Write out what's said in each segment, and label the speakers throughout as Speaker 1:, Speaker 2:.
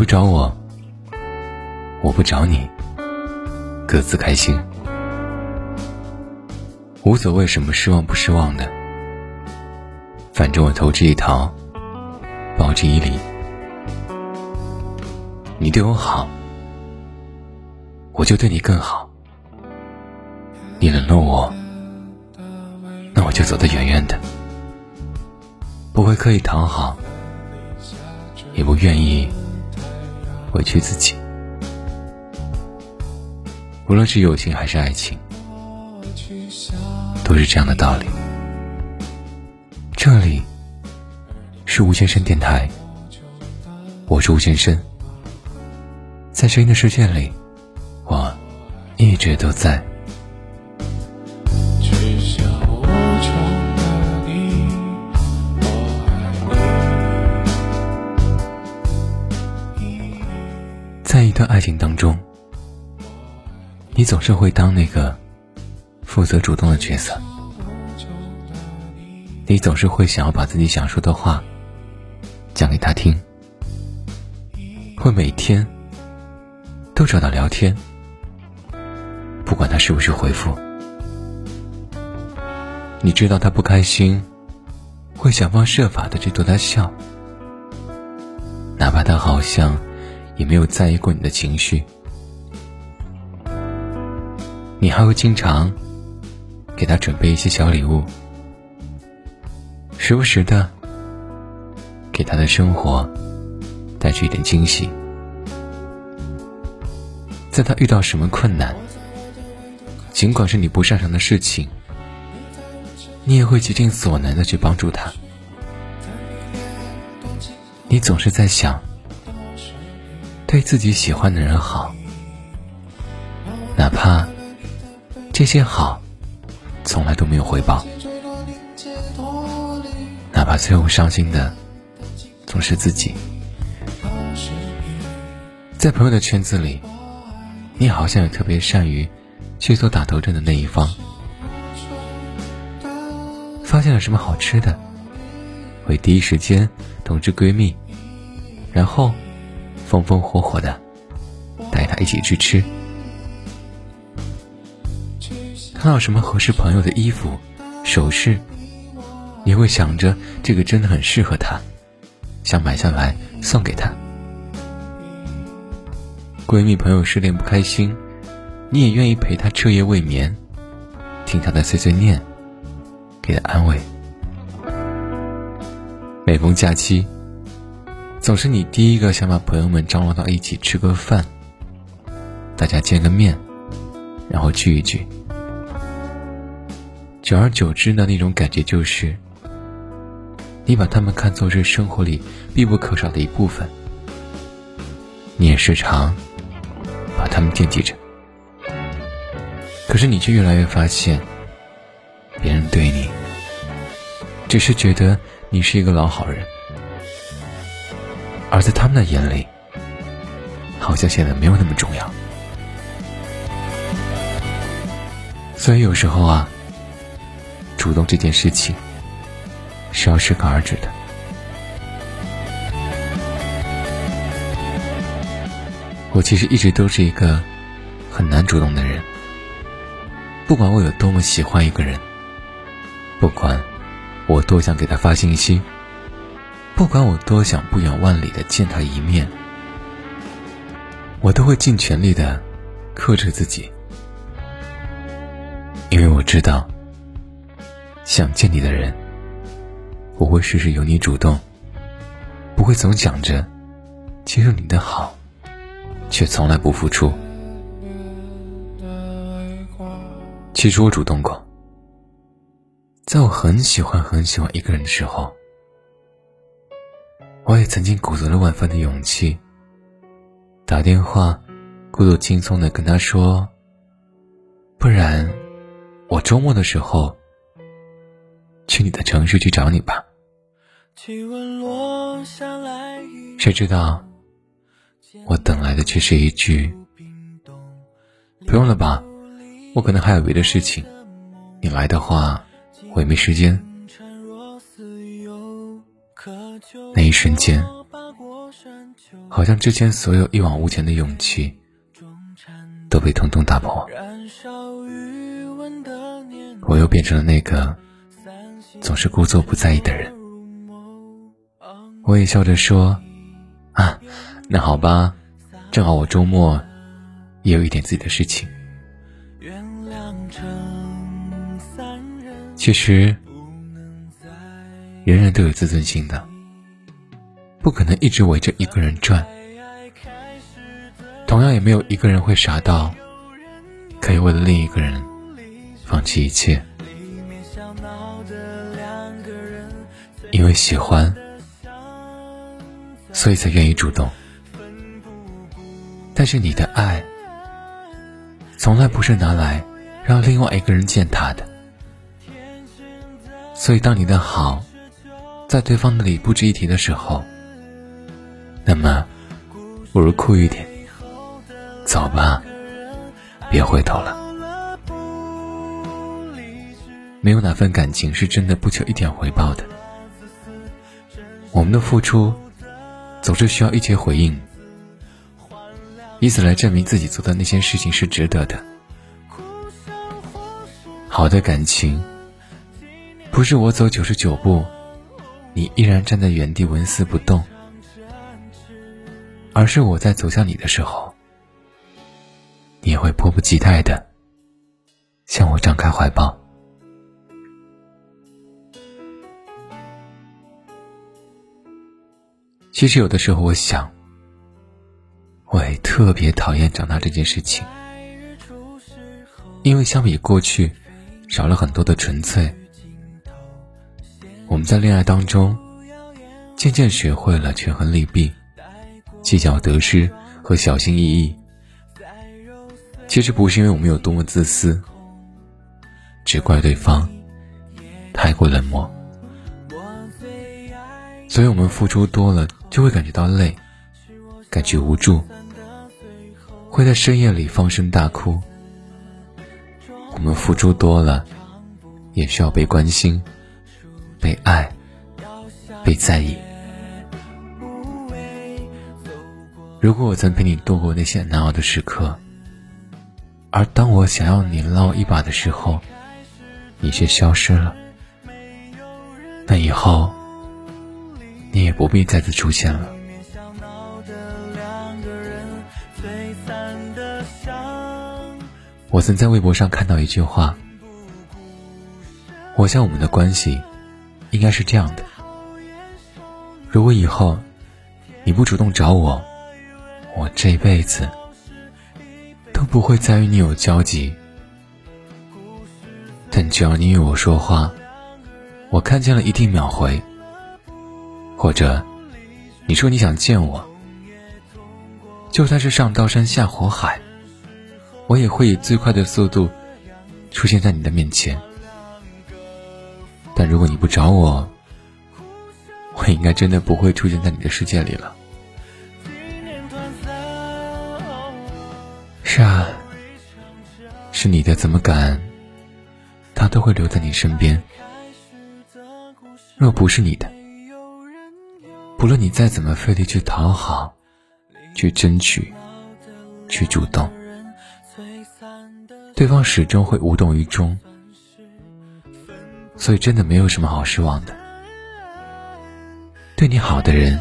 Speaker 1: 不找我，我不找你，各自开心，无所谓什么失望不失望的，反正我投之以桃，报之以李。你对我好，我就对你更好。你冷落我，那我就走得远远的，不会刻意讨好，也不愿意委屈自己。无论是友情还是爱情，都是这样的道理。这里是吴先生电台，我是吴先生，在声音的世界里，我一直都在。在一段爱情当中，你总是会当那个负责主动的角色，你总是会想要把自己想说的话讲给他听，会每天都找他聊天，不管他是不是回复。你知道他不开心，会想方设法的去逗他笑，哪怕他好像。也没有在意过你的情绪，你还会经常给他准备一些小礼物，时不时的给他的生活带去一点惊喜。在他遇到什么困难，尽管是你不擅长的事情，你也会竭尽所能的去帮助他。你总是在想。对自己喜欢的人好，哪怕这些好从来都没有回报，哪怕最后伤心的总是自己。在朋友的圈子里，你好像也特别善于去做打头阵的那一方。发现了什么好吃的，会第一时间通知闺蜜，然后。风风火火的带他一起去吃，看到什么合适朋友的衣服、首饰，你会想着这个真的很适合他，想买下来送给他。闺蜜朋友失恋不开心，你也愿意陪她彻夜未眠，听她的碎碎念，给她安慰。每逢假期。总是你第一个想把朋友们张罗到一起吃个饭，大家见个面，然后聚一聚。久而久之的那种感觉就是，你把他们看作是生活里必不可少的一部分，你也时常把他们惦记着。可是你却越来越发现，别人对你只是觉得你是一个老好人。而在他们的眼里，好像显得没有那么重要。所以有时候啊，主动这件事情是要适可而止的。我其实一直都是一个很难主动的人，不管我有多么喜欢一个人，不管我多想给他发信息。不管我多想不远万里的见他一面，我都会尽全力的克制自己，因为我知道，想见你的人，我会事事由你主动，不会总想着接受你的好，却从来不付出。其实我主动过，在我很喜欢很喜欢一个人的时候。我也曾经鼓足了万分的勇气，打电话，故作轻松的跟他说：“不然，我周末的时候去你的城市去找你吧。”谁知道，我等来的却是一句：“不用了吧，我可能还有别的事情，你来的话，我也没时间。”那一瞬间，好像之前所有一往无前的勇气都被通通打破。我又变成了那个总是故作不在意的人。我也笑着说：“啊，那好吧，正好我周末也有一点自己的事情。”其实，人人都有自尊心的，不可能一直围着一个人转。同样，也没有一个人会傻到可以为了另一个人放弃一切，因为喜欢。所以才愿意主动，但是你的爱从来不是拿来让另外一个人践踏的。所以，当你的好在对方那里不值一提的时候，那么不如酷一点，走吧，别回头了。没有哪份感情是真的不求一点回报的，我们的付出。总是需要一些回应，以此来证明自己做的那些事情是值得的。好的感情，不是我走九十九步，你依然站在原地纹丝不动，而是我在走向你的时候，你也会迫不及待的向我张开怀抱。其实有的时候，我想，我也特别讨厌长大这件事情，因为相比过去，少了很多的纯粹。我们在恋爱当中，渐渐学会了权衡利弊，计较得失和小心翼翼。其实不是因为我们有多么自私，只怪对方太过冷漠，所以我们付出多了。就会感觉到累，感觉无助，会在深夜里放声大哭。我们付出多了，也需要被关心、被爱、被在意。如果我曾陪你度过那些难熬的时刻，而当我想要你捞一把的时候，你却消失了，那以后。你也不必再次出现了。我曾在微博上看到一句话，我想我们的关系应该是这样的：如果以后你不主动找我，我这辈子都不会再与你有交集。但只要你与我说话，我看见了一定秒回。或者，你说你想见我，就算是上刀山下火海，我也会以最快的速度出现在你的面前。但如果你不找我，我应该真的不会出现在你的世界里了。是啊，是你的怎么敢，他都会留在你身边。若不是你的。不论你再怎么费力去讨好、去争取、去主动，对方始终会无动于衷。所以，真的没有什么好失望的。对你好的人，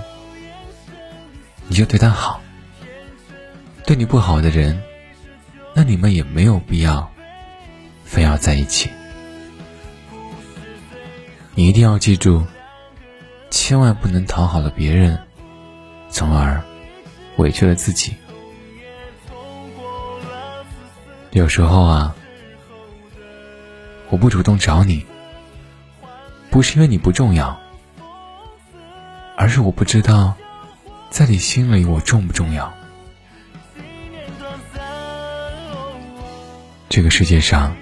Speaker 1: 你就对他好；对你不好的人，那你们也没有必要非要在一起。你一定要记住。千万不能讨好了别人，从而委屈了自己。有时候啊，我不主动找你，不是因为你不重要，而是我不知道，在你心里我重不重要。这个世界上，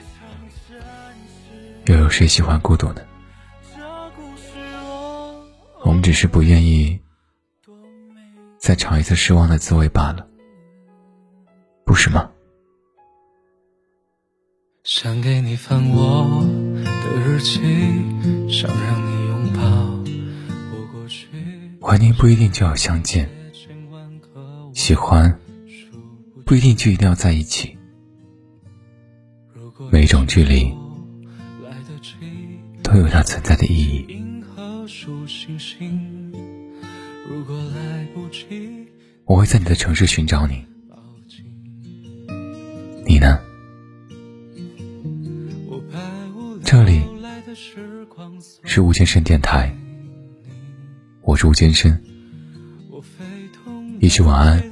Speaker 1: 又有谁喜欢孤独呢？我们只是不愿意再尝一次失望的滋味罢了，不是吗？想给你翻我的日记，想让你拥抱我过去。怀念不一定就要相见，喜欢不一定就一定要在一起，每一种距离都有它存在的意义。我会在你的城市寻找你，你呢？这里是吴健生电台，我是吴健生。一句晚安，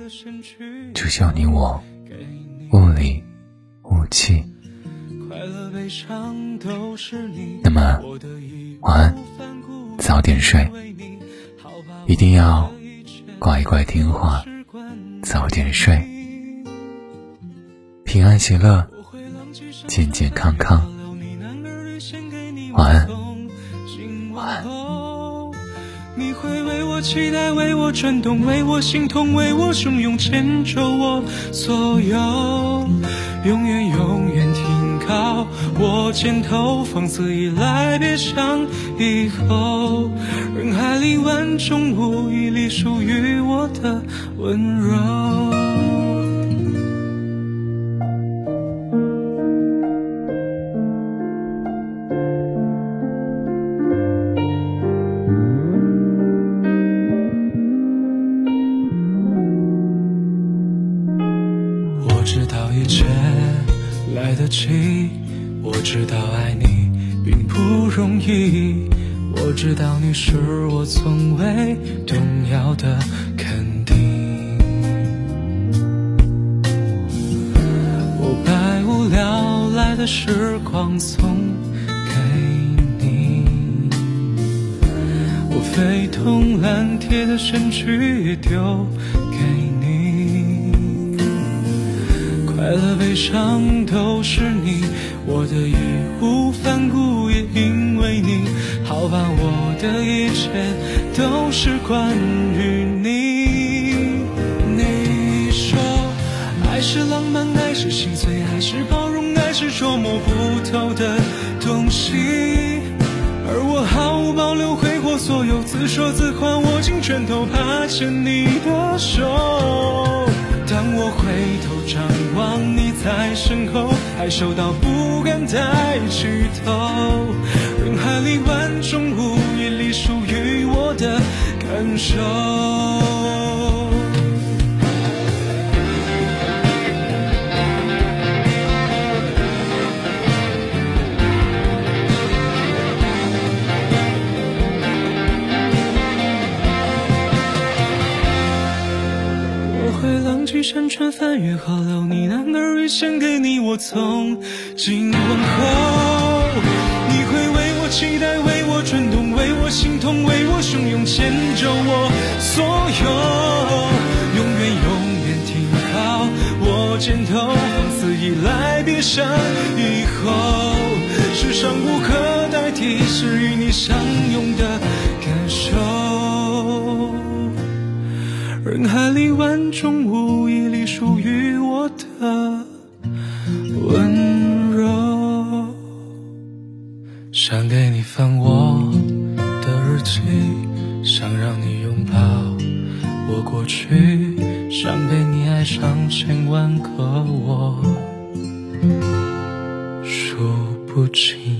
Speaker 1: 就需要你我雾里雾气。那么，晚安，早点睡，一定要乖乖听话，早点睡，平安喜乐，健健康康。晚安，晚安。
Speaker 2: 你会为我期待，为我转动，为我心痛，为我汹涌，牵着我所有，永远永远我肩头，放肆依赖，别想以后。人海里万种无一粒属于我的温柔。知道一切来得及，我知道爱你并不容易，我知道你是我从未动摇的肯定。我百无聊赖的时光送给你，我非同蓝铁的身躯丢快乐悲伤都是你，我的义无反顾也因为你。好吧，我的一切都是关于你。你说，爱是浪漫，爱是心碎，爱是包容，爱是捉摸不透的东西。而我毫无保留挥霍所有，自说自话，握紧拳头，怕牵你的手。当我回头张望你在身后，害羞到不敢抬起头。人海里万种无一里属于我的感受。山川翻越河流，呢喃耳语，献给你，我从今往后。你会为我期待，为我转动，为我心痛，为我汹涌，牵着我所有，永远永远停靠我肩头，放肆依赖，别想以后。世上无可代替，是与你相拥想给你翻我的日记，想让你拥抱我过去，想被你爱上千万个我，数不清。